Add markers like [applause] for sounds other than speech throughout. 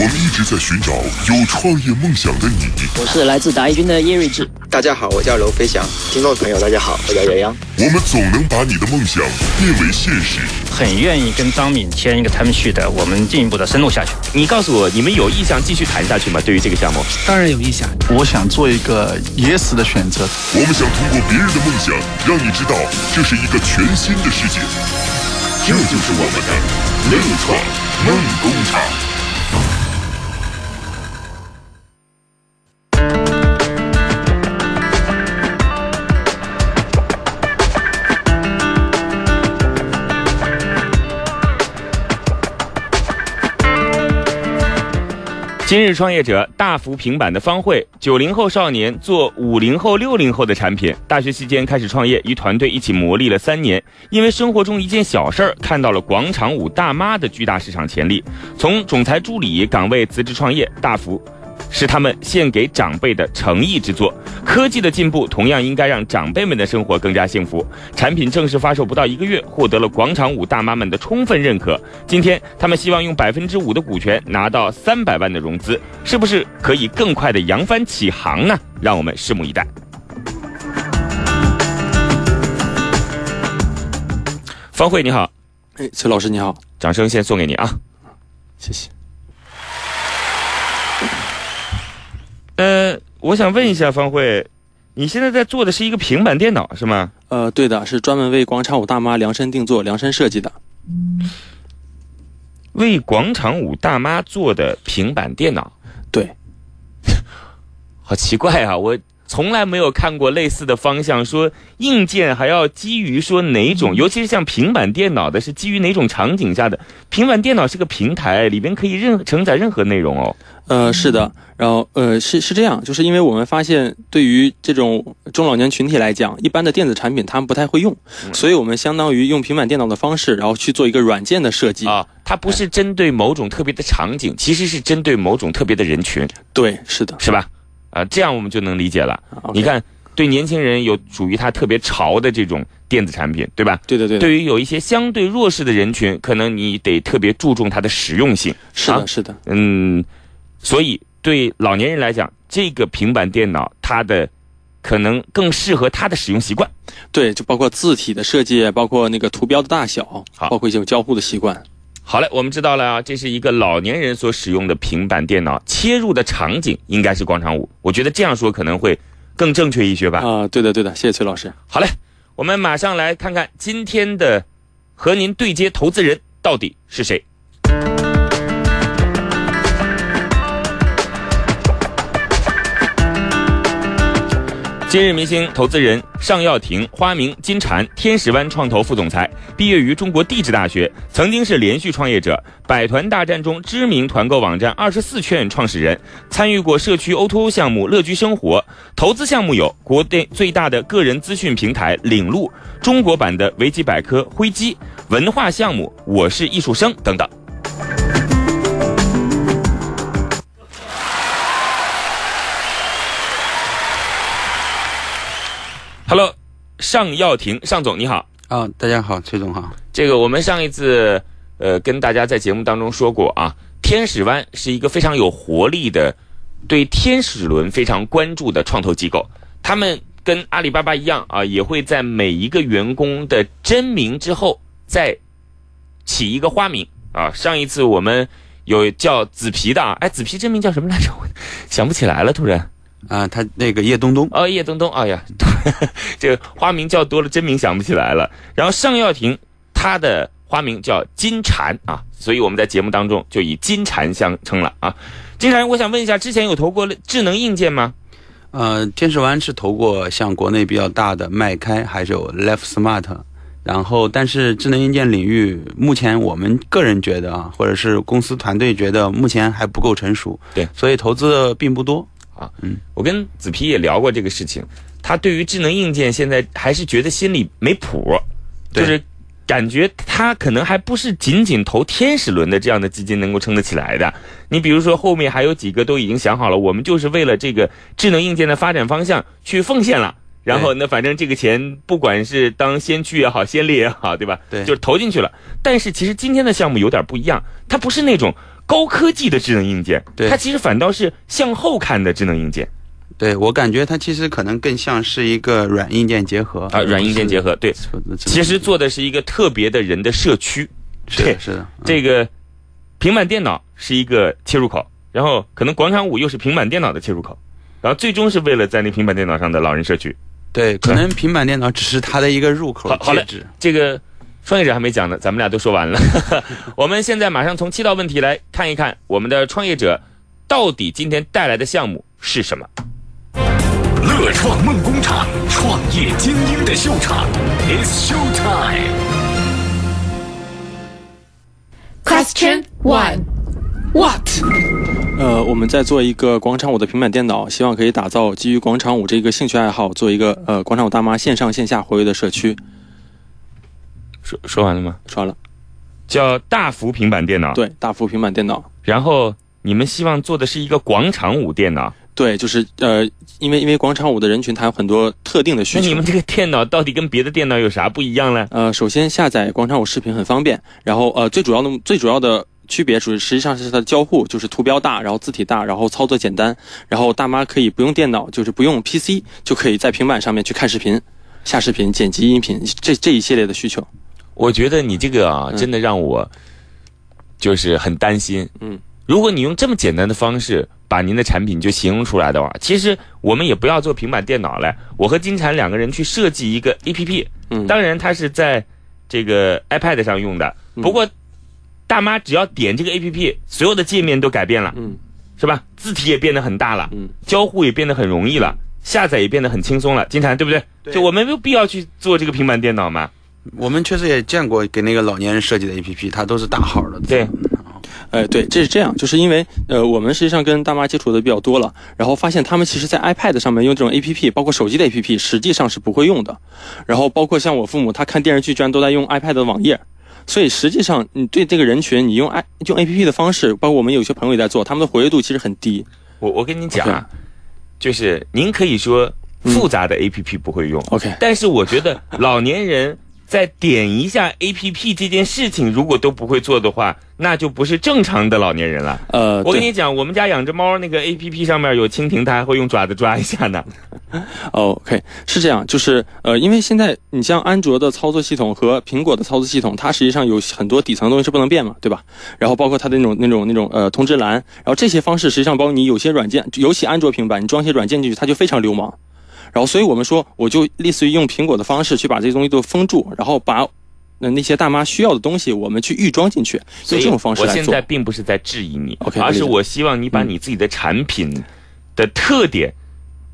我们一直在寻找有创业梦想的你。我是来自达一军的叶睿智。大家好，我叫娄飞翔。听众朋友，大家好，我叫杨洋。我们总能把你的梦想变为现实。很愿意跟张敏签一个 term sheet 的，我们进一步的深入下去。你告诉我，你们有意向继续谈下去吗？对于这个项目，当然有意向。我想做一个 yes 的选择。我们想通过别人的梦想，让你知道这是一个全新的世界。这就是我们的内创梦工厂。今日创业者大幅平板的方慧，九零后少年做五零后、六零后的产品。大学期间开始创业，与团队一起磨砺了三年。因为生活中一件小事儿，看到了广场舞大妈的巨大市场潜力，从总裁助理岗位辞职创业，大幅。是他们献给长辈的诚意之作。科技的进步同样应该让长辈们的生活更加幸福。产品正式发售不到一个月，获得了广场舞大妈们的充分认可。今天，他们希望用百分之五的股权拿到三百万的融资，是不是可以更快的扬帆起航呢？让我们拭目以待。方慧你好，哎，崔老师你好，掌声先送给你啊，谢谢。呃，我想问一下方慧，你现在在做的是一个平板电脑是吗？呃，对的，是专门为广场舞大妈量身定做、量身设计的。为广场舞大妈做的平板电脑？对。[laughs] 好奇怪啊！我从来没有看过类似的方向，说硬件还要基于说哪种，尤其是像平板电脑的，是基于哪种场景下的？平板电脑是个平台，里边可以任承载任何内容哦。呃，是的，然后呃，是是这样，就是因为我们发现，对于这种中老年群体来讲，一般的电子产品他们不太会用，所以我们相当于用平板电脑的方式，然后去做一个软件的设计啊。它不是针对某种特别的场景，其实是针对某种特别的人群。对，是的，是吧？啊，这样我们就能理解了。你看，对年轻人有属于他特别潮的这种电子产品，对吧？对对对。对于有一些相对弱势的人群，可能你得特别注重它的实用性。是的，是的。嗯，所以。对老年人来讲，这个平板电脑它的可能更适合他的使用习惯。对，就包括字体的设计，包括那个图标的大小，好，包括一些交互的习惯。好嘞，我们知道了啊，这是一个老年人所使用的平板电脑，切入的场景应该是广场舞。我觉得这样说可能会更正确一些吧。啊，对的，对的，谢谢崔老师。好嘞，我们马上来看看今天的和您对接投资人到底是谁。今日明星投资人尚耀庭，花名金蝉，天使湾创投副总裁，毕业于中国地质大学，曾经是连续创业者，百团大战中知名团购网站二十四券创始人，参与过社区 O2O 项目乐居生活，投资项目有国内最大的个人资讯平台领路，中国版的维基百科灰机，文化项目我是艺术生等等。Hello，尚耀庭，尚总你好啊，大家好，崔总好。这个我们上一次呃跟大家在节目当中说过啊，天使湾是一个非常有活力的，对天使轮非常关注的创投机构。他们跟阿里巴巴一样啊，也会在每一个员工的真名之后再起一个花名啊。上一次我们有叫紫皮的啊，哎，紫皮真名叫什么来着？我想不起来了，突然。啊，他那个叶东东哦，叶东东，哎呀，[laughs] 这个花名叫多了，真名想不起来了。然后尚耀庭，他的花名叫金蝉啊，所以我们在节目当中就以金蝉相称了啊。金蝉，我想问一下，之前有投过智能硬件吗？呃，天使湾是投过像国内比较大的麦开，还是有 Left Smart，然后但是智能硬件领域，目前我们个人觉得啊，或者是公司团队觉得目前还不够成熟，对，所以投资并不多。啊，嗯，我跟子皮也聊过这个事情，他对于智能硬件现在还是觉得心里没谱，就是感觉他可能还不是仅仅投天使轮的这样的基金能够撑得起来的。你比如说后面还有几个都已经想好了，我们就是为了这个智能硬件的发展方向去奉献了。然后那反正这个钱不管是当先驱也好，先烈也好，对吧？对，就是投进去了。但是其实今天的项目有点不一样，它不是那种。高科技的智能硬件，对它其实反倒是向后看的智能硬件对我感觉它其实可能更像是一个软硬件结合啊，软硬件结合。对，其实做的是一个特别的人的社区。对是的，是的，嗯这个平板电脑是一个切入口，然后可能广场舞又是平板电脑的切入口，然后最终是为了在那平板电脑上的老人社区。对，可能平板电脑只是它的一个入口好好嘞介质。这个创业者还没讲呢，咱们俩都说完了。[laughs] 我们现在马上从七道问题来看一看我们的创业者到底今天带来的项目是什么。乐创梦工厂，创业精英的秀场，It's show time。Question one. What? 呃，我们在做一个广场舞的平板电脑，希望可以打造基于广场舞这个兴趣爱好，做一个呃广场舞大妈线上线下活跃的社区。说说完了吗？说完了，叫大幅平板电脑。。对，大幅平板电脑，然后你们希望做的是一个广场舞电脑。对，就是呃，因为因为广场舞的人群他有很多特定的需求。那你们这个电脑到底跟别的电脑有啥不一样呢？呃，首先下载广场舞视频很方便，然后呃，最主要的最主要的区别，主实际上是它的交互，就是图标大，然后字体大，然后操作简单，然后大妈可以不用电脑，就是不用 PC 就可以在平板上面去看视频、下视频、剪辑音频这这一系列的需求。我觉得你这个啊，嗯真的让我就是很担心。嗯，如果你用这么简单的方式把您的产品就形容出来的话，其实我们也不要做平板电脑了。我和金蝉两个人去设计一个 APP，嗯，当然它是在这个 iPad 上用的，嗯不过大妈只要点这个 APP，所有的界面都改变了，嗯是吧？字体也变得很大了，嗯，交互也变得很容易了，下载也变得很轻松了。金蝉对不对？对就我们没有必要去做这个平板电脑嘛。我们确实也见过给那个老年人设计的 APP，它都是大号的字。对呃，对，这是这样，就是因为呃，我们实际上跟大妈接触的比较多了，然后发现他们其实在 iPad 上面用这种 APP，包括手机的 APP，实际上是不会用的。然后包括像我父母，他看电视剧居然都在用 iPad 的网页，所以实际上你对这个人群，你用 i 用 APP 的方式，包括我们有些朋友也在做，他们的活跃度其实很低。我我跟你讲啊，就是您可以说复杂的 APP 不会用，OK，但是我觉得老年人在点一下 APP 这件事情，如果都不会做的话，那就不是正常的老年人了。呃，我跟你讲，我们家养只猫，那个 APP 上面有蜻蜓，它还会用爪子抓一下呢。哦，[laughs] OK，是这样，就是呃，因为现在你像安卓的操作系统和苹果的操作系统，它实际上有很多底层东西是不能变嘛，对吧？然后包括它的那种那种那种呃通知栏，然后这些方式实际上包括你有些软件，尤其安卓平板，你装些软件进去，它就非常流氓。然后所以我们说，我就类似于用苹果的方式去把这些东西都封住，然后把那那些大妈需要的东西，我们去预装进去，用这种方式来做我现在。并不是在质疑你而是我希望你把你自己的产品的特点，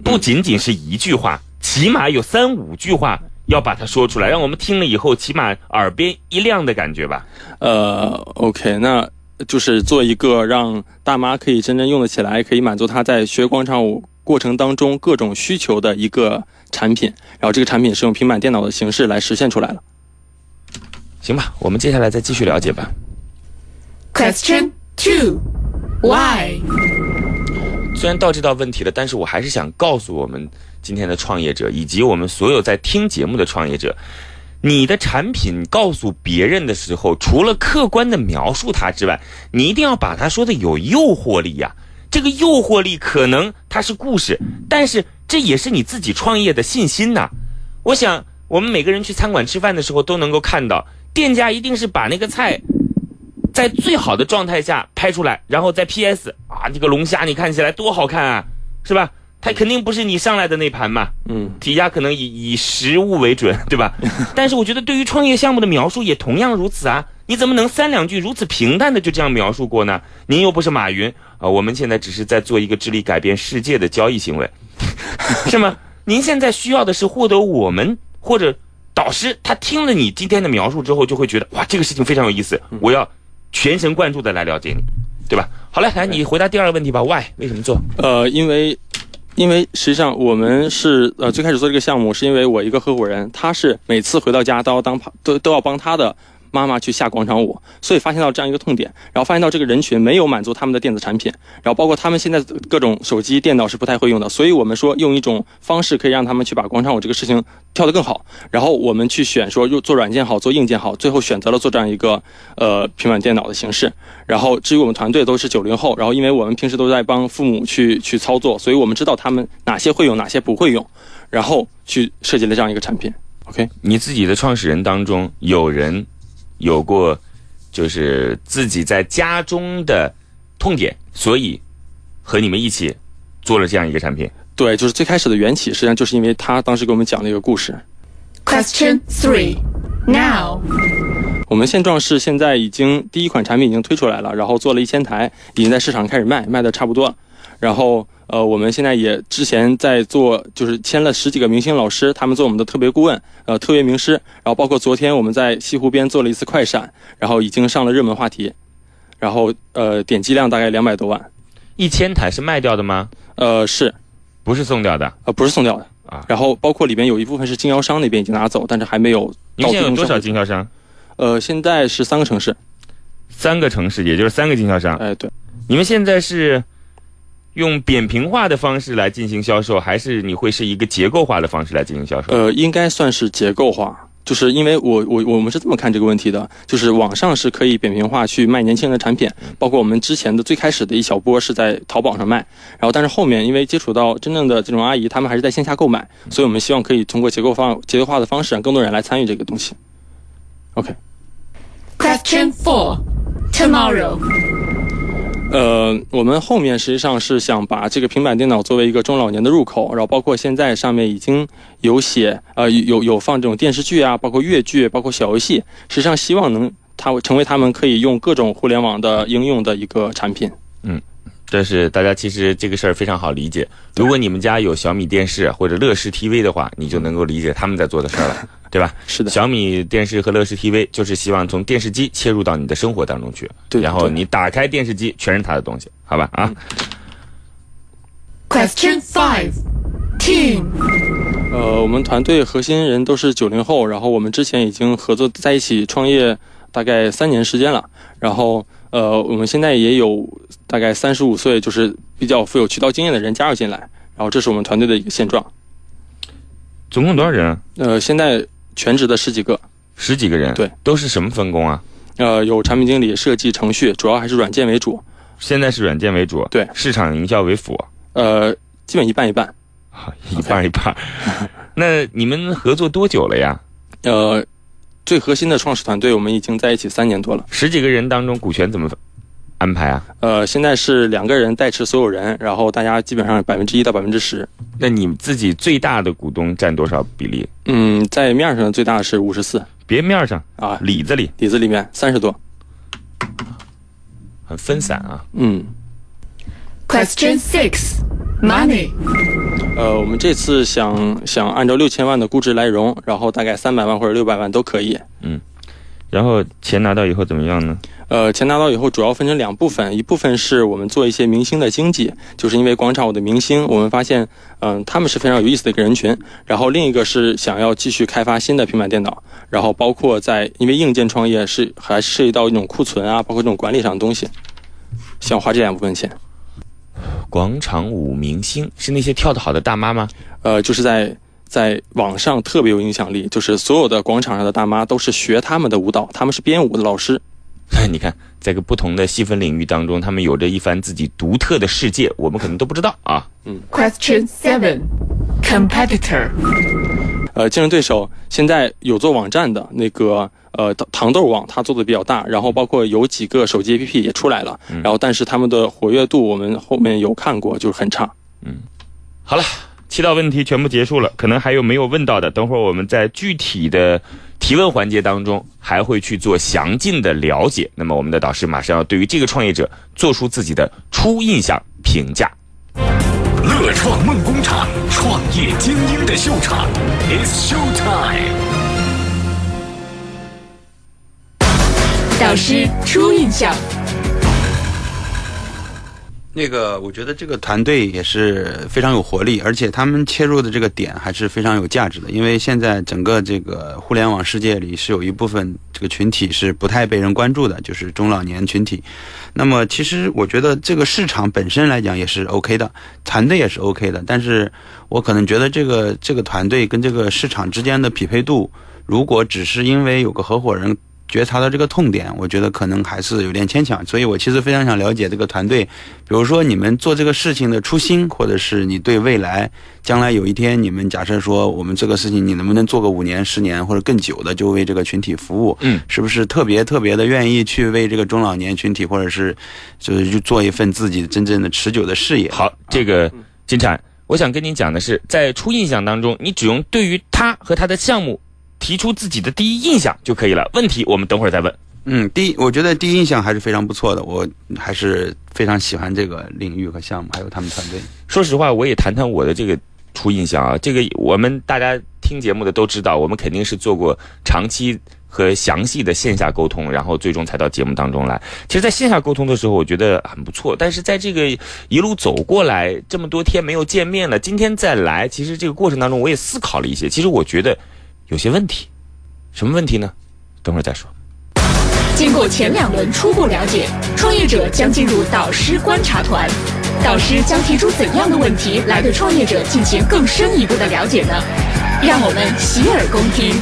不仅仅是一句话，起码有三五句话要把它说出来，让我们听了以后起码耳边一亮的感觉吧。呃，OK，那就是做一个让大妈可以真正用得起来，可以满足她在学广场舞过程当中各种需求的一个产品。然后这个产品是用平板电脑的形式来实现出来了。行吧，我们接下来再继续了解吧。Question two. Why? 虽然到这道问题了，但是我还是想告诉我们今天的创业者，以及我们所有在听节目的创业者，你的产品告诉别人的时候，除了客观的描述它之外，你一定要把它说的有诱惑力呀、这个诱惑力可能它是故事，但是这也是你自己创业的信心呐、我想，我们每个人去餐馆吃饭的时候都能够看到，店家一定是把那个菜在最好的状态下拍出来，然后再 PS 啊，这个龙虾你看起来多好看啊，是吧？它肯定不是你上来的那盘嘛，嗯，底下可能以以实物为准，对吧？[laughs] 但是我觉得对于创业项目的描述也同样如此啊，你怎么能三两句如此平淡的就这样描述过呢？您又不是马云啊、我们现在只是在做一个致力改变世界的交易行为，[laughs] 是吗？您现在需要的是获得我们或者导师他听了你今天的描述之后，就会觉得哇，这个事情非常有意思，我要全神贯注的来了解你，对吧？好嘞，来你回答第二个问题吧，Why 为什么做？呃，因为因为实际上我们是呃最开始做这个项目，是因为我一个合伙人，他是每次回到家都要当都都要帮他的妈妈去下广场舞，所以发现到这样一个痛点，然后发现到这个人群没有满足他们的电子产品，然后包括他们现在各种手机、电脑是不太会用的，所以我们说用一种方式可以让他们去把广场舞这个事情跳得更好，然后我们去选说又做软件好，做硬件好，最后选择了做这样一个呃平板电脑的形式。然后至于我们团队都是九零后，然后因为我们平时都在帮父母去去操作，所以我们知道他们哪些会用，哪些不会用，然后去设计了这样一个产品。OK，你自己的创始人当中有人有过，就是自己在家中的痛点，所以和你们一起做了这样一个产品。对，就是最开始的缘起，实际上就是因为他当时给我们讲了一个故事。Question three, Now. 我们现状是现在已经第一款产品已经推出来了，然后做了一千台，已经在市场开始卖，卖的差不多了。然后呃，我们现在也之前在做，就是签了十几个明星老师，他们做我们的特别顾问，呃，特别名师。然后包括昨天我们在西湖边做了一次快闪，然后已经上了热门话题，然后呃，点击量大概两百多万。一千台是卖掉的吗？呃，是，不是送掉的？呃，不是送掉的啊。然后包括里边有一部分是经销商那边已经拿走，但是还没有你们现在有多少经销商？呃，现在是三个城市。三个城市，也就是三个经销商。哎，对，你们现在是用扁平化的方式来进行销售，还是你会是一个结构化的方式来进行销售？呃，应该算是结构化，就是因为我我我们是这么看这个问题的，就是网上是可以扁平化去卖年轻人的产品，包括我们之前的最开始的一小波是在淘宝上卖，然后但是后面因为接触到真正的这种阿姨，她们还是在线下购买，所以我们希望可以通过结构方结构化的方式，让更多人来参与这个东西。OK，Question 4. Tomorrow. 呃，我们后面实际上是想把这个平板电脑作为一个中老年的入口，然后包括现在上面已经有写呃有有放这种电视剧啊，包括越剧，包括小游戏，实际上希望能它成为他们可以用各种互联网的应用的一个产品。嗯这是大家其实这个事儿非常好理解。如果你们家有小米电视或者乐视 TV 的话，你就能够理解他们在做的事儿了，[laughs] 对吧？是的，小米电视和乐视 TV 就是希望从电视机切入到你的生活当中去，对然后你打开电视机全是它的东西，好吧？啊，Question five, Team. 呃，我们团队核心人都是九零后，然后我们之前已经合作在一起创业大概三年时间了，然后呃，我们现在也有大概三十五岁，就是比较富有渠道经验的人加入进来，然后这是我们团队的一个现状。总共多少人啊？呃，现在全职的十几个，十几个人，对，都是什么分工啊？呃，有产品经理、设计、程序，主要还是软件为主，现在是软件为主，对市场营销为辅，呃，基本一半一半。一半一半。[laughs] 那你们合作多久了呀？呃，最核心的创始团队我们已经在一起三年多了。十几个人当中，股权怎么安排啊？呃，现在是两个人代持所有人，然后大家基本上百分之一到百分之十。那你自己最大的股东占多少比例？嗯，在面上最大的是五十四别面上啊，里子里里子里面三十多。很分散啊。嗯，Question six, Money. 呃，我们这次想想按照六千万的估值来融，然后大概三百万或者六百万都可以。嗯然后钱拿到以后怎么样呢？呃，钱拿到以后主要分成两部分，一部分是我们做一些明星的经济，就是因为广场舞的明星，我们发现，嗯、他们是非常有意思的一个人群。然后另一个是想要继续开发新的平板电脑，然后包括在因为硬件创业是还涉及到一种库存啊，包括这种管理上的东西，想花这两部分钱。广场舞明星是那些跳得好的大妈吗？呃，就是在在网上特别有影响力，就是所有的广场上的大妈都是学他们的舞蹈，他们是编舞的老师。[laughs] 你看，在个不同的细分领域当中，他们有着一番自己独特的世界，我们可能都不知道啊。嗯 Question seven, Competitor. 呃，竞争对手现在有做网站的那个呃糖豆网，它做的比较大，然后包括有几个手机 APP 也出来了，然后但是他们的活跃度我们后面有看过，就是很差。嗯好了，七道问题全部结束了，可能还有没有问到的，等会儿我们在具体的提问环节当中还会去做详尽的了解。那么我们的导师马上要对于这个创业者做出自己的初印象评价。乐创梦工厂，创业精英的秀场，It's show time。导师初印象。那个，我觉得这个团队也是非常有活力，而且他们切入的这个点还是非常有价值的。因为现在整个这个互联网世界里，是有一部分这个群体是不太被人关注的，就是中老年群体。那么，其实我觉得这个市场本身来讲也是 OK 的，团队也是 OK 的。但是我可能觉得这个这个团队跟这个市场之间的匹配度，如果只是因为有个合伙人。觉察到这个痛点，我觉得可能还是有点牵强，所以我其实非常想了解这个团队，比如说你们做这个事情的初心，或者是你对未来将来有一天你们假设说我们这个事情你能不能做个五年、十年或者更久的，就为这个群体服务，嗯，是不是特别特别的愿意去为这个中老年群体，或者是就是去做一份自己真正的持久的事业？好，这个金蝉，我想跟您讲的是，在初印象当中，你只用对于他和他的项目。提出自己的第一印象就可以了。问题我们等会儿再问。嗯，第一，我觉得第一印象还是非常不错的，我还是非常喜欢这个领域和项目，还有他们团队。说实话，我也谈谈我的这个初印象啊。这个我们大家听节目的都知道，我们肯定是做过长期和详细的线下沟通，然后最终才到节目当中来。其实，在线下沟通的时候，我觉得很不错。但是在这个一路走过来，这么多天没有见面了，今天再来，其实这个过程当中，我也思考了一些。其实我觉得。有些问题，什么问题呢？等会儿再说。经过前两轮初步了解，创业者将进入导师观察团。导师将提出怎样的问题来对创业者进行更深一步的了解呢？让我们洗耳恭听。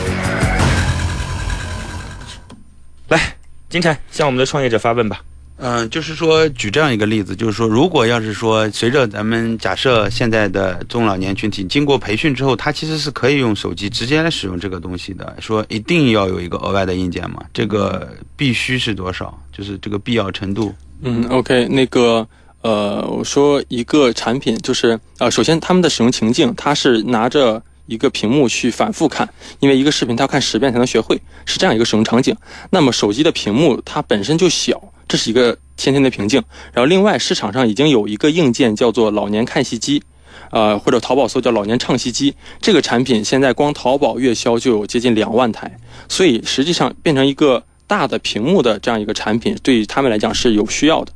来，金晨向我们的创业者发问吧。嗯，就是说，举这样一个例子，就是说，如果要是说，随着咱们假设现在的中老年群体经过培训之后，他其实是可以用手机直接来使用这个东西的。说一定要有一个额外的硬件嘛？这个必须是多少？就是这个必要程度。嗯，OK，那个，呃，我说一个产品，就是呃，首先他们的使用情境，他是拿着一个屏幕去反复看，因为一个视频他要看十遍才能学会，是这样一个使用场景。那么手机的屏幕它本身就小。这是一个先天的瓶颈，然后另外市场上已经有一个硬件叫做老年看戏机，呃或者淘宝搜叫老年唱戏机，这个产品现在光淘宝月销就有接近两万台，所以实际上变成一个大的屏幕的这样一个产品，对于他们来讲是有需要的。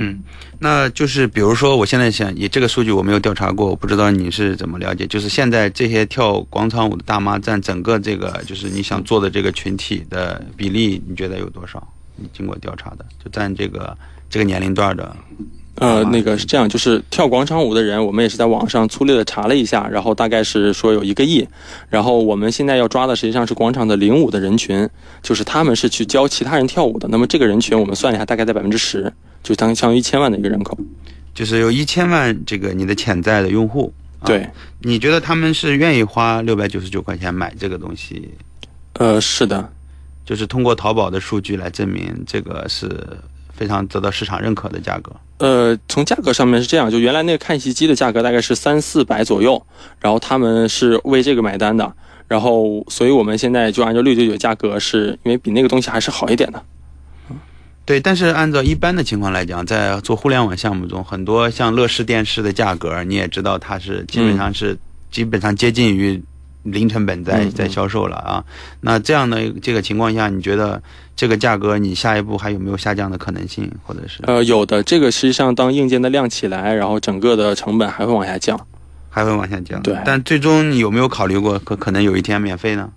嗯，那就是比如说我现在想，以这个数据我没有调查过，我不知道你是怎么了解，就是现在这些跳广场舞的大妈占整个这个就是你想做的这个群体的比例，你觉得有多少？你经过调查的，就占这个这个年龄段的，呃，那个是这样，就是跳广场舞的人，我们也是在网上粗略的查了一下，然后大概是说有一个亿，然后我们现在要抓的实际上是广场的领舞的人群，就是他们是去教其他人跳舞的，那么这个人群我们算了一下，大概在百分之十，就相相当于一千万的一个人口，就是有一千万这个你的潜在的用户，对，你觉得他们是愿意花六百九十九块钱买这个东西？呃，是的。就是通过淘宝的数据来证明这个是非常得到市场认可的价格。呃，从价格上面是这样，就原来那个看戏机的价格大概是三四百左右，然后他们是为这个买单的，然后所以我们现在就按照六九九价格，是因为比那个东西还是好一点的。对，但是按照一般的情况来讲，在做互联网项目中，很多像乐视电视的价格，你也知道它是基本上是基本上接近于。零成本在在销售了啊，那这样的这个情况下，你觉得这个价格你下一步还有没有下降的可能性，或者是？呃，有的。这个实际上当硬件的量起来，然后整个的成本还会往下降，还会往下降。对，但最终你有没有考虑过可可能有一天免费呢？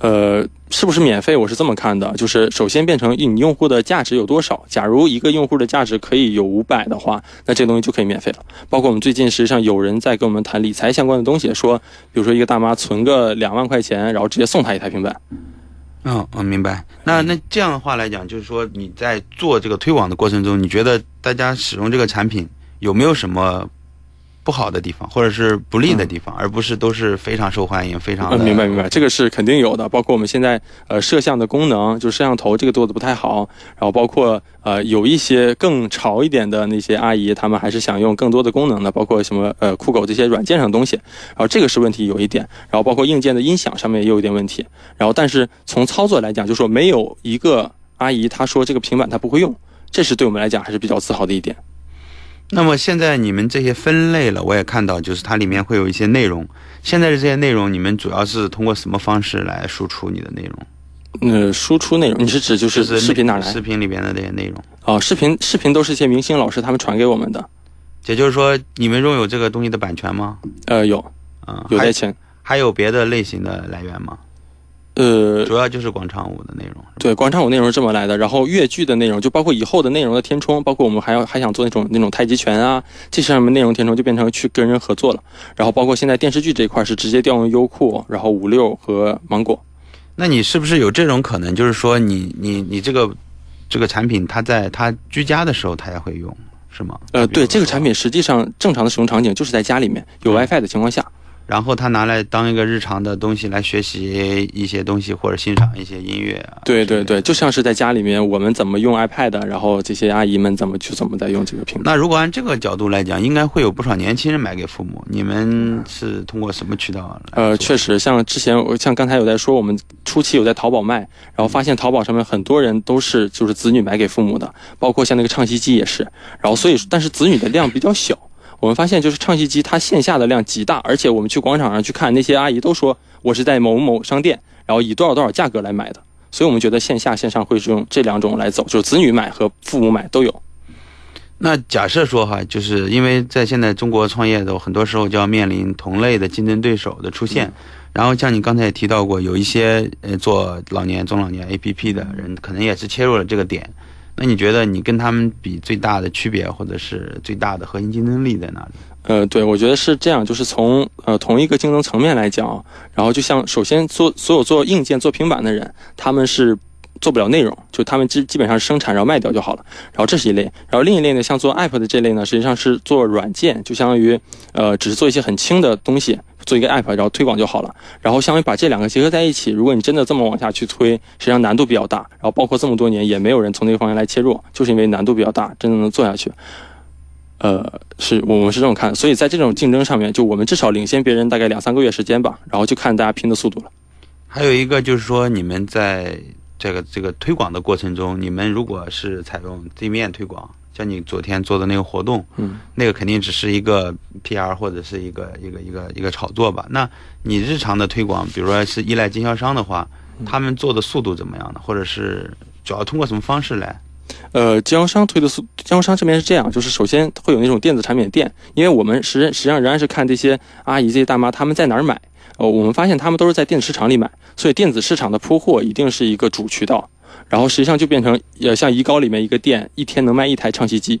呃，是不是免费？我是这么看的，就是首先变成你用户的价值有多少。假如一个用户的价值可以有五百的话，那这东西就可以免费了。包括我们最近实际上有人在跟我们谈理财相关的东西，说，比如说一个大妈存个两万块钱，然后直接送她一台平板。嗯，我明白。那那这样的话来讲，就是说你在做这个推广的过程中，你觉得大家使用这个产品有没有什么？不好的地方，或者是不利的地方，而不是都是非常受欢迎、非常。明白明白，这个是肯定有的。包括我们现在呃摄像的功能，就摄像头这个做的不太好。然后包括呃有一些更潮一点的那些阿姨，她们还是想用更多的功能的，包括什么呃酷狗这些软件上的东西。然后这个是问题有一点。然后包括硬件的音响上面也有一点问题。然后但是从操作来讲，就说没有一个阿姨她说这个平板她不会用，这是对我们来讲还是比较自豪的一点。那么现在你们这些分类了，我也看到，就是它里面会有一些内容。现在的这些内容，你们主要是通过什么方式来输出你的内容？呃，输出内容，你是指就是就是视频哪来？视频里边的这些内容。哦，视频视频都是一些明星老师他们传给我们的。也就是说，你们拥有这个东西的版权吗？呃，有，嗯，还有。还有别的类型的来源吗？呃，主要就是广场舞的内容。对，广场舞内容是这么来的，然后越剧的内容就包括以后的内容的填充，包括我们还要还想做那种那种太极拳啊，这些上面内容填充就变成去跟人合作了。然后包括现在电视剧这一块是直接调用优酷，然后五六和芒果。那你是不是有这种可能？就是说你，你你这个这个产品，它在它居家的时候，它也会用，是吗？呃，对，这个产品实际上正常的使用场景就是在家里面有 WiFi 的情况下。然后他拿来当一个日常的东西来学习一些东西，或者欣赏一些音乐啊。对对对，就像是在家里面我们怎么用 iPad，然后这些阿姨们怎么去怎么在用这个平台。那如果按这个角度来讲，应该会有不少年轻人买给父母。你们是通过什么渠道？呃，确实，像之前我像刚才有在说，我们初期有在淘宝卖，然后发现淘宝上面很多人都是就是子女买给父母的，包括像那个唱戏机也是。然后所以，但是子女的量比较小。我们发现，就是唱戏机，它线下的量极大，而且我们去广场上去看，那些阿姨都说我是在某某商店，然后以多少多少价格来买的。所以我们觉得线下线上会是用这两种来走，就是子女买和父母买都有。那假设说哈，就是因为在现在中国创业的很多时候就要面临同类的竞争对手的出现，然后像你刚才也提到过，有一些呃做老年中老年 APP 的人，可能也是切入了这个点。那你觉得你跟他们比最大的区别，或者是最大的核心竞争力在哪里？呃，对，我觉得是这样，就是从呃同一个竞争层面来讲，然后就像首先做所有做硬件、做平板的人，他们是做不了内容，就他们基基本上生产然后卖掉就好了。然后这是一类，然后另一类呢，像做 App 的这类呢，实际上是做软件，就相当于呃只是做一些很轻的东西。做一个 app，然后推广就好了。然后相当于把这两个结合在一起，如果你真的这么往下去推，实际上难度比较大。然后包括这么多年也没有人从那个方向来切入，就是因为难度比较大，真的能做下去。呃，是我们是这么看。所以在这种竞争上面，就我们至少领先别人大概两三个月时间吧。然后就看大家拼的速度了。还有一个就是说，你们在这个这个推广的过程中，你们如果是采用地面推广。像你昨天做的那个活动，嗯，那个肯定只是一个 PR 或者是一个一个一个一个炒作吧。那你日常的推广，比如说是依赖经销商的话，他们做的速度怎么样呢？或者是主要通过什么方式来？呃，经销商推的速，经销商这边是这样，就是首先会有那种电子产品店，因为我们实实际上仍然是看这些阿姨这些大妈他们在哪儿买，呃，我们发现他们都是在电子市场里买，所以电子市场的铺货一定是一个主渠道。然后实际上就变成，呃，像怡高里面一个店，一天能卖一台唱戏机。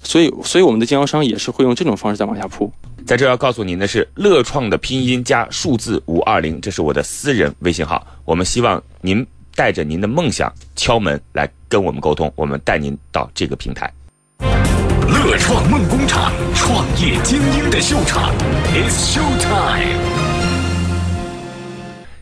所以，所以我们的经销商也是会用这种方式在往下铺。在这要告诉您的是，乐创的拼音加数字五二零，这是我的私人微信号。我们希望您带着您的梦想敲门来跟我们沟通，我们带您到这个平台。乐创梦工厂，创业精英的秀场，It's Show Time。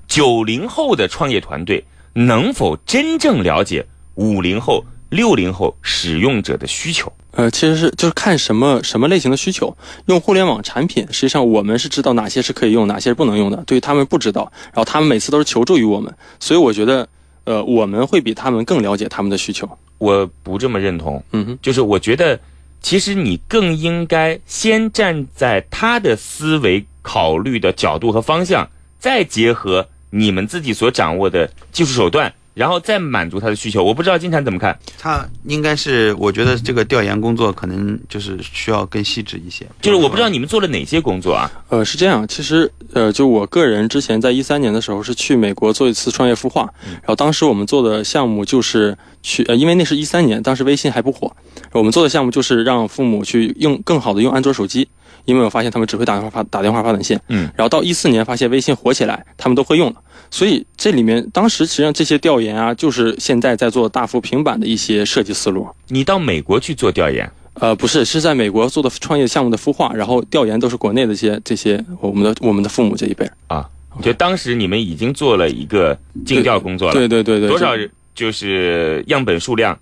九零后的创业团队。能否真正了解五零后、六零后使用者的需求？呃，其实是就是看什么什么类型的需求。用互联网产品，实际上我们是知道哪些是可以用，哪些是不能用的。对于他们不知道，然后他们每次都是求助于我们，所以我觉得，呃，我们会比他们更了解他们的需求。我不这么认同。嗯哼，就是我觉得，其实你更应该先站在他的思维考虑的角度和方向，再结合。你们自己所掌握的技术手段，然后再满足他的需求。我不知道金蝉怎么看。他应该是，我觉得这个调研工作可能就是需要更细致一些。就是我不知道你们做了哪些工作啊？呃，是这样，其实呃，就我个人之前在一三年的时候是去美国做一次创业孵化，然后当时我们做的项目就是去，呃，因为那是一三年，当时微信还不火，我们做的项目就是让父母去用更好的用安卓手机。因为我发现他们只会打电话发打电话发短信，嗯，然后到一四年发现微信火起来，他们都会用了，所以这里面当时实际上这些调研啊，就是现在在做大幅平板的一些设计思路。你到美国去做调研？呃，不是，是在美国做的创业项目的孵化，然后调研都是国内的这些这些我们的我们的父母这一辈啊。就当时你们已经做了一个尽调工作了，对对对对，多少就是样本数量？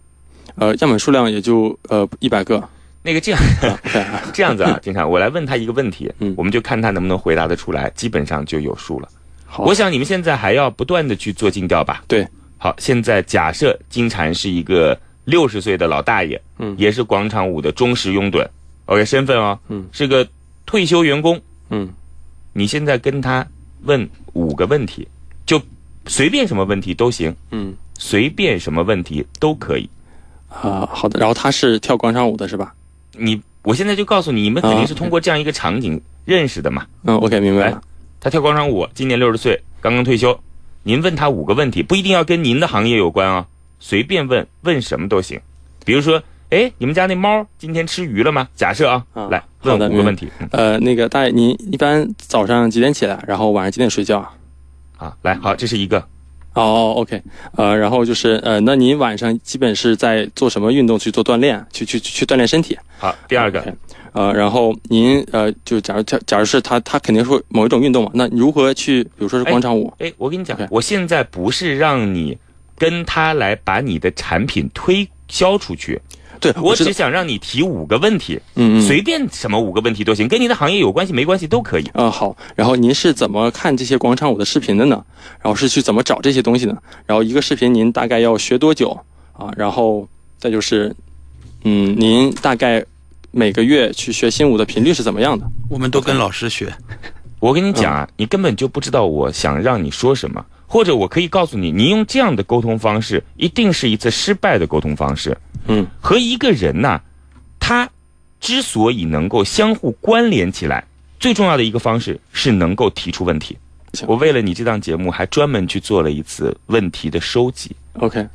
呃，样本数量也就呃一百个。那个这样，[laughs] 这样子啊，经常我来问他一个问题，嗯，我们就看他能不能回答得出来，基本上就有数了。好，我想你们现在还要不断的去做尽调吧？对。好，现在假设金蝉是一个六十岁的老大爷，嗯，也是广场舞的忠实拥趸，OK，身份哦，嗯，是个退休员工，嗯，你现在跟他问五个问题，就随便什么问题都行，嗯随便什么问题都可以。啊，好的。然后他是跳广场舞的是吧？你，我现在就告诉你，你们肯定是通过这样一个场景认识的嘛。嗯，OK，明白。，他跳广场舞，今年六十岁，刚刚退休。您问他五个问题，不一定要跟您的行业有关啊，随便问，问什么都行。比如说，哎，你们家那猫今天吃鱼了吗？假设啊，啊来问五个问题。嗯呃，那个大爷，您一般早上几点起来？然后晚上几点睡觉啊？来，好，这是一个。哦，OK，呃，然后就是呃，那您晚上基本是在做什么运动去做锻炼？去去去锻炼身体？好，第二个呃，然后您呃，就假如假假如是他他肯定是某一种运动嘛，那如何去，比如说是广场舞？哎，我跟你讲我现在不是让你跟他来把你的产品推销出去，对，我只想让你提五个问题，嗯嗯随便什么五个问题都行，跟你的行业有关系没关系都可以。嗯、好，然后您是怎么看这些广场舞的视频的呢？然后是去怎么找这些东西呢？然后一个视频您大概要学多久啊？然后再就是，嗯，您大概每个月去学新舞的频率是怎么样的？我们都跟老师学。我跟你讲啊，你根本就不知道我想让你说什么，或者我可以告诉你，你用这样的沟通方式，一定是一次失败的沟通方式。嗯，和一个人呐、他之所以能够相互关联起来，最重要的一个方式是能够提出问题。我为了你这档节目，还专门去做了一次问题的收集。OK，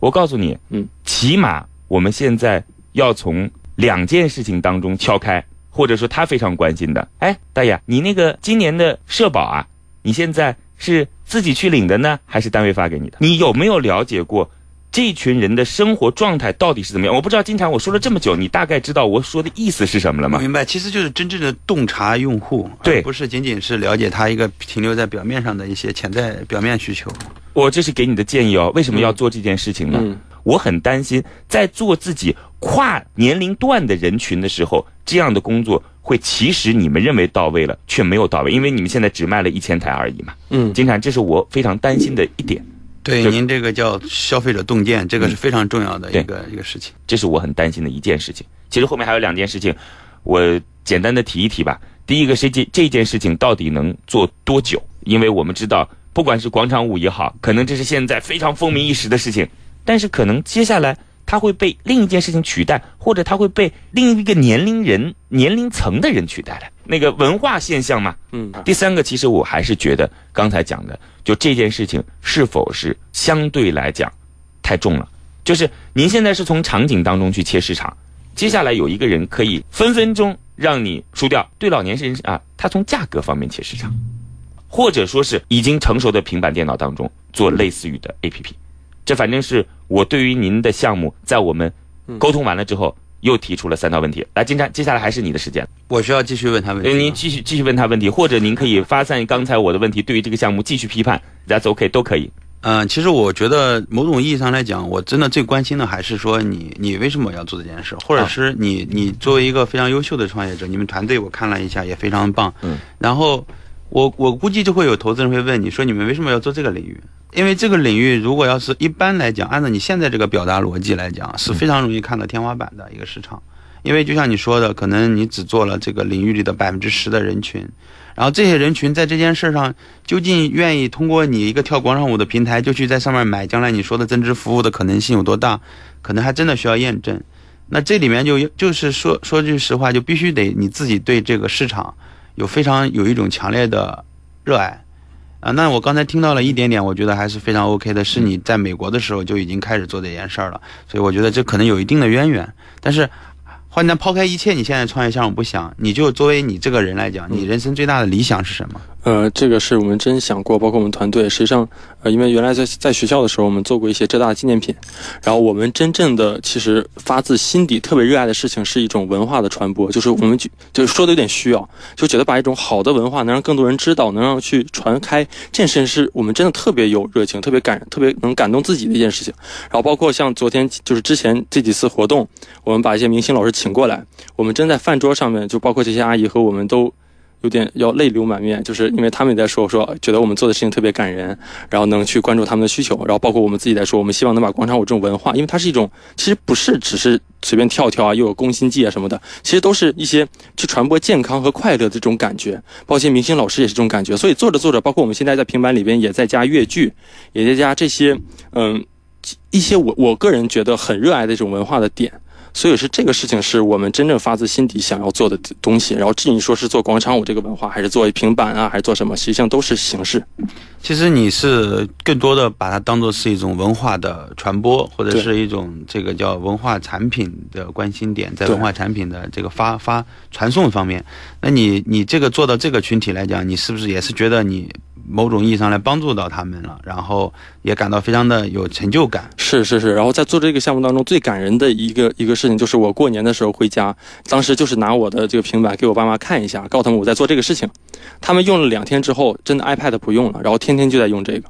我告诉你，嗯，起码我们现在要从两件事情当中敲开，或者说他非常关心的，哎，大爷，你那个今年的社保啊，你现在是自己去领的呢，还是单位发给你的？你有没有了解过这群人的生活状态到底是怎么样？我不知道，经常我说了这么久，你大概知道我说的意思是什么了吗？明白，其实就是真正的洞察用户，对而不是仅仅是了解他一个停留在表面上的一些潜在表面需求。我这是给你的建议哦。为什么要做这件事情呢？嗯我很担心，在做自己跨年龄段的人群的时候，这样的工作会其实你们认为到位了，却没有到位，因为你们现在只卖了一千台而已嘛。嗯金产，这是我非常担心的一点，对，您这个叫消费者洞见，这个是非常重要的一个一个事情。这是我很担心的一件事情。其实后面还有两件事情，我简单的提一提吧。第一个是这这件事情到底能做多久？因为我们知道，不管是广场舞也好，可能这是现在非常风靡一时的事情，但是可能接下来它会被另一件事情取代，或者它会被另一个年龄人、年龄层的人取代了。那个文化现象嘛。嗯第三个，其实我还是觉得刚才讲的，就这件事情是否是相对来讲太重了。就是您现在是从场景当中去切市场，接下来有一个人可以分分钟让你输掉。对老年人啊，他从价格方面切市场，或者说是已经成熟的平板电脑当中做类似于的 APP。这反正是我对于您的项目，在我们沟通完了之后，又提出了三道问题。来，金山，接下来还是你的时间。我需要继续问他问题。您继续继续问他问题，或者您可以发散刚才我的问题，对于这个项目继续批判，That's OK，都可以。嗯、其实我觉得某种意义上来讲，我真的最关心的还是说你你为什么要做这件事，或者是你你作为一个非常优秀的创业者，你们团队我看了一下也非常棒，嗯，然后我我估计就会有投资人会问你说你们为什么要做这个领域？因为这个领域如果要是一般来讲，按照你现在这个表达逻辑来讲，是非常容易看到天花板的一个市场。因为就像你说的，可能你只做了这个领域里的百分之十的人群，然后这些人群在这件事上究竟愿意通过你一个跳广场舞的平台就去在上面买，将来你说的增值服务的可能性有多大，可能还真的需要验证。那这里面就就是说说句实话，就必须得你自己对这个市场有非常有一种强烈的热爱。啊，那我刚才听到了一点点，我觉得还是非常 OK 的，是你在美国的时候就已经开始做这件事儿了，所以我觉得这可能有一定的渊源。但是，换那抛开一切，你现在创业项目不想，你就作为你这个人来讲，你人生最大的理想是什么？呃，这个是我们真想过，包括我们团队。实际上，呃，因为原来在在学校的时候，我们做过一些浙大纪念品，然后我们真正的其实发自心底特别热爱的事情是一种文化的传播，就是我们就就说的有点虚啊，就觉得把一种好的文化能让更多人知道，能让去传开，这件事情是我们真的特别有热情、特别感、特别能感动自己的一件事情。然后包括像昨天就是之前这几次活动，我们把一些明星老师请过来，我们真在饭桌上面，就包括这些阿姨和我们都。有点要泪流满面，就是因为他们也在说说，觉得我们做的事情特别感人，然后能去关注他们的需求，然后包括我们自己在说，我们希望能把广场舞这种文化，因为它是一种其实不是只是随便跳跳啊，又有攻心计啊什么的，其实都是一些去传播健康和快乐的这种感觉。包括一些明星老师也是这种感觉，所以做着做着，包括我们现在在平板里边也在加粤剧，也在加这些嗯一些我我个人觉得很热爱的这种文化的点。所以是这个事情是我们真正发自心底想要做的东西。然后至于说是做广场舞这个文化，还是做平板啊，还是做什么，实际上都是形式。其实你是更多的把它当做是一种文化的传播，或者是一种这个叫文化产品的关心点，在文化产品的这个发发传送方面。那你你这个做到这个群体来讲，你是不是也是觉得你？某种意义上来帮助到他们了，然后也感到非常的有成就感。是是是，然后在做这个项目当中，最感人的一个一个事情就是我过年的时候回家，当时就是拿我的这个平板给我爸妈看一下，告诉他们我在做这个事情。他们用了两天之后，真的 iPad 不用了，然后天天就在用这个。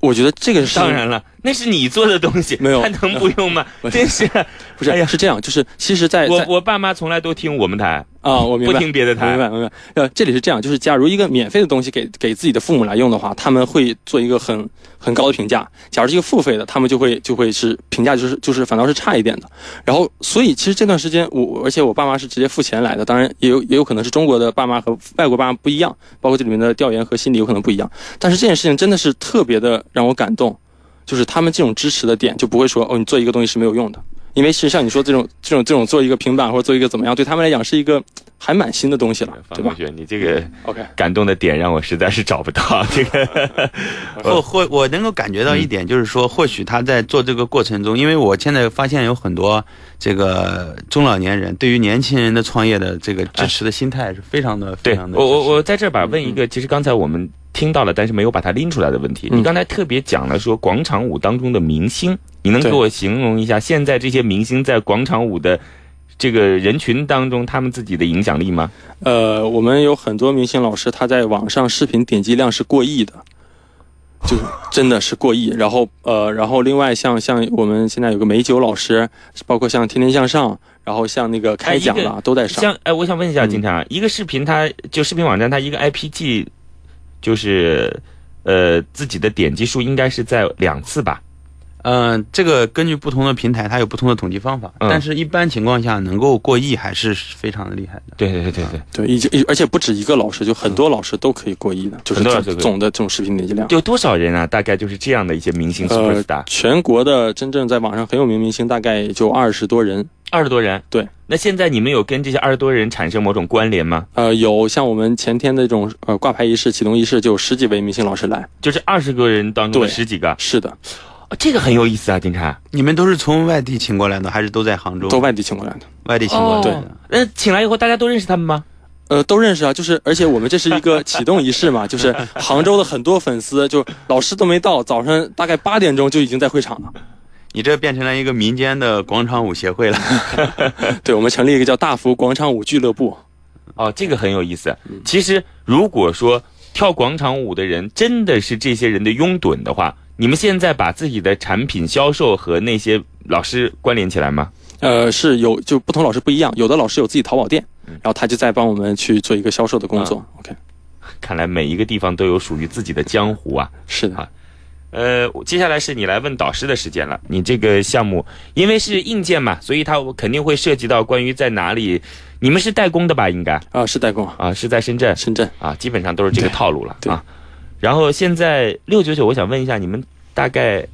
我觉得这个是当然了，那是你做的东西，没有他能不用吗？[laughs] 真是不是？哎呀，是这样，就是其实，在我我爸妈从来都听我们台。啊，我明白，不听别的台，明白明白。呃，这里是这样，就是假如一个免费的东西给给自己的父母来用的话，他们会做一个很很高的评价；假如是一个付费的，他们就会就会是评价就是就是反倒是差一点的。然后，所以其实这段时间我而且我爸妈是直接付钱来的，当然也有也有可能是中国的爸妈和外国爸妈不一样，包括这里面的调研和心理有可能不一样。但是这件事情真的是特别的让我感动，就是他们这种支持的点就不会说哦，你做一个东西是没有用的。因为其实像你说这种这种这种做一个平板或者做一个怎么样，对他们来讲是一个还蛮新的东西了，对吧？同学，你这个 OK 感动的点让我实在是找不到。这个 [laughs] 或或我能够感觉到一点，就是说或许他在做这个过程中，因为我现在发现有很多这个中老年人对于年轻人的创业的这个支持的心态是非常的非常的。我我我在这儿吧问一个，其实刚才我们。听到了，但是没有把它拎出来的问题。你刚才特别讲了说广场舞当中的明星，你能给我形容一下现在这些明星在广场舞的这个人群当中他们自己的影响力吗？呃，我们有很多明星老师，他在网上视频点击量是过亿的，就真的是过亿。然后呃，然后另外像像我们现在有个美酒老师，包括像天天向上，然后像那个开讲了都在上。像哎，我想问一下金常，一个视频它就视频网站它一个 IPG。就是，呃，自己的点击数应该是在两次吧。嗯，这个根据不同的平台，它有不同的统计方法。但是，一般情况下，能够过亿还是非常的厉害的。对对对对对对，已经而且不止一个老师，就很多老师都可以过亿的，就是总的这种视频点击量。有多少人啊？大概就是这样的一些明星 superstar。全国的真正在网上很有名明星，大概就二十多人。二十多人，对。那现在你们有跟这些二十多人产生某种关联吗？呃，有，像我们前天的这种呃挂牌仪式、启动仪式，就有十几位明星老师来，就是二十个人当中的十几个。是的，这个很有意思啊，金灿。你们都是从外地请过来的，还是都在杭州？都外地请过来的，外地请过来的。那请来以后，大家都认识他们吗？呃，都认识啊。就是，而且我们这是一个 [laughs] 启动仪式嘛，就是杭州的很多粉丝，就老师都没到，早上大概八点钟就已经在会场了。你这变成了一个民间的广场舞协会了，[laughs] 对，我们成立一个叫大福广场舞俱乐部。哦，这个很有意思。其实，如果说跳广场舞的人真的是这些人的拥趸的话，你们现在把自己的产品销售和那些老师关联起来吗？呃，是有，就不同老师不一样，有的老师有自己淘宝店，然后他就在帮我们去做一个销售的工作。OK，看来每一个地方都有属于自己的江湖啊。是的。呃，接下来是你来问导师的时间了。你这个项目因为是硬件嘛，所以它肯定会涉及到关于在哪里。你们是代工的吧？应该啊，是代工啊，是在深圳。深圳啊，基本上都是这个套路了啊。然后现在六九九，我想问一下，你们大概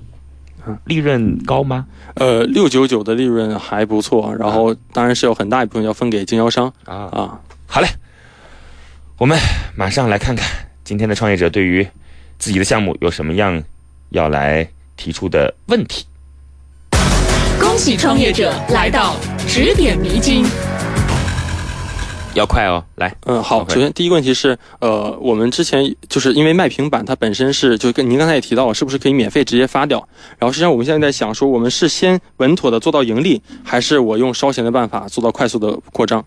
利润高吗？呃，六九九的利润还不错，然后当然是有很大一部分要分给经销商啊啊。好嘞，我们马上来看看今天的创业者对于自己的项目有什么样。要来提出的问题。恭喜创业者来到指点迷津。要快哦，来，嗯，好。首先，第一个问题是，呃，我们之前就是因为卖平板，它本身是就跟您刚才也提到了，是不是可以免费直接发掉？然后，实际上我们现在在想说，我们是先稳妥的做到盈利，还是我用烧钱的办法做到快速的扩张？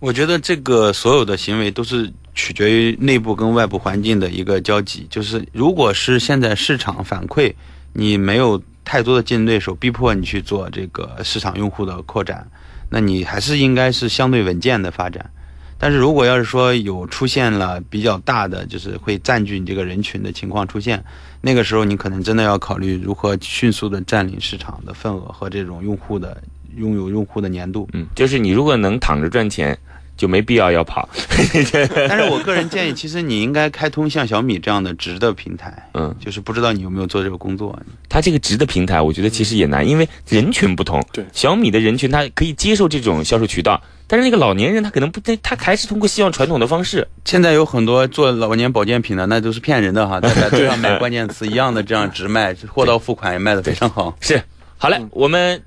我觉得这个所有的行为都是取决于内部跟外部环境的一个交集。就是如果是现在市场反馈你没有太多的竞争对手，逼迫你去做这个市场用户的扩展，那你还是应该是相对稳健的发展。但是如果要是说有出现了比较大的，就是会占据你这个人群的情况出现，那个时候你可能真的要考虑如何迅速的占领市场的份额和这种用户的。拥有用户的粘度。嗯，就是你如果能躺着赚钱，就没必要要跑。[laughs] 但是我个人建议，其实你应该开通像小米这样的直的平台。嗯，就是不知道你有没有做这个工作。它这个直的平台，我觉得其实也难，因为人群不同。对，小米的人群他可以接受这种销售渠道，但是那个老年人他可能不，他还是通过希望传统的方式。现在有很多做老年保健品的，那都是骗人的哈，大家都要买关键词一样的这样直卖，货到付款也卖的非常好。是，好嘞，我们。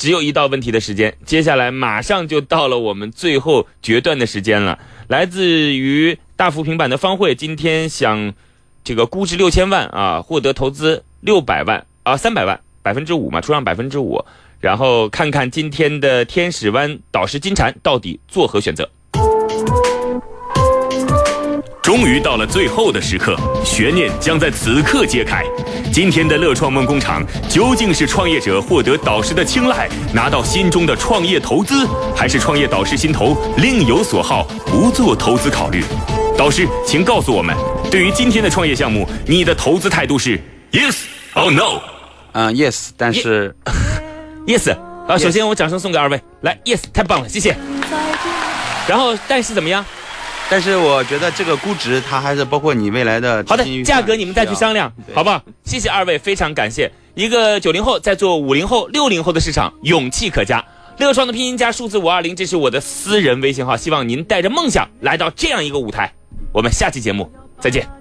只有一道问题的时间，接下来马上就到了我们最后决断的时间了。来自于大幅平板的方慧，今天想这个估值六千万啊，获得投资六百万啊，三百万，百分之五嘛，出让百分之五，然后看看今天的天使湾导师金蝉到底作何选择。终于到了最后的时刻，悬念将在此刻揭开。今天的乐创梦工厂究竟是创业者获得导师的青睐，拿到心中的创业投资，还是创业导师心头另有所好，不做投资考虑？导师，请告诉我们，对于今天的创业项目，你的投资态度是 yes or no？嗯，yes，但是 [laughs] yes 啊。首先，我掌声送给二位，来，yes，太棒了，谢谢。然后，但是怎么样？但是我觉得这个估值，它还是包括你未来的好的价格，你们再去商量，好不好？谢谢二位，非常感谢。一个九零后在做五零后、六零后的市场，勇气可嘉。乐创的拼音加数字五二零，这是我的私人微信号，希望您带着梦想来到这样一个舞台。我们下期节目再见。